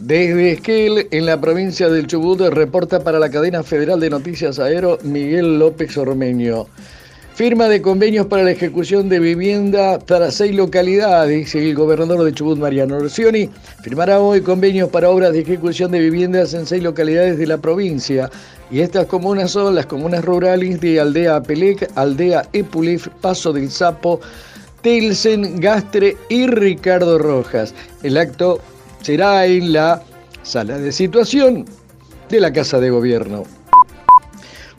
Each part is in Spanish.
Desde Esquel, en la provincia del Chubut, reporta para la cadena federal de noticias Aero Miguel López Ormeño. Firma de convenios para la ejecución de vivienda para seis localidades. El gobernador de Chubut, Mariano Orsioni, firmará hoy convenios para obras de ejecución de viviendas en seis localidades de la provincia. Y estas comunas son las comunas rurales de Aldea Apelec, Aldea Epulif, Paso del Sapo, Telsen, Gastre y Ricardo Rojas. El acto será en la sala de situación de la Casa de Gobierno.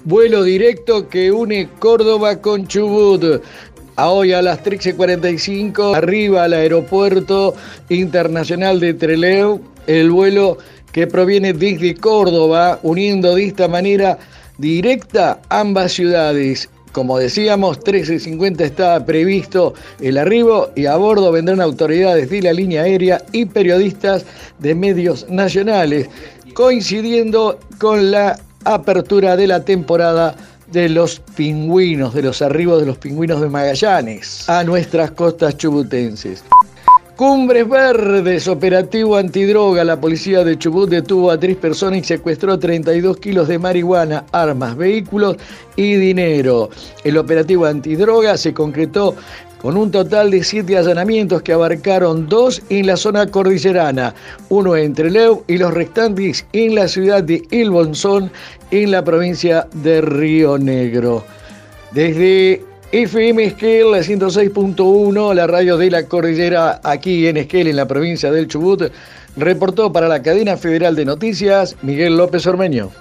Vuelo directo que une Córdoba con Chubut. A hoy a las 13.45 arriba al aeropuerto internacional de Trelew, el vuelo que proviene desde Córdoba, uniendo de esta manera directa ambas ciudades. Como decíamos, 13.50 está previsto el arribo y a bordo vendrán autoridades de la línea aérea y periodistas de medios nacionales, coincidiendo con la apertura de la temporada de los pingüinos, de los arribos de los pingüinos de Magallanes a nuestras costas chubutenses. Cumbres Verdes, operativo antidroga. La policía de Chubut detuvo a tres personas y secuestró 32 kilos de marihuana, armas, vehículos y dinero. El operativo antidroga se concretó con un total de siete allanamientos que abarcaron dos en la zona cordillerana, uno en Trelew y los restantes en la ciudad de El Bonzón, en la provincia de Río Negro. Desde FM Esquel 106.1, la radio de la cordillera aquí en Esquel, en la provincia del Chubut, reportó para la cadena federal de noticias Miguel López Ormeño.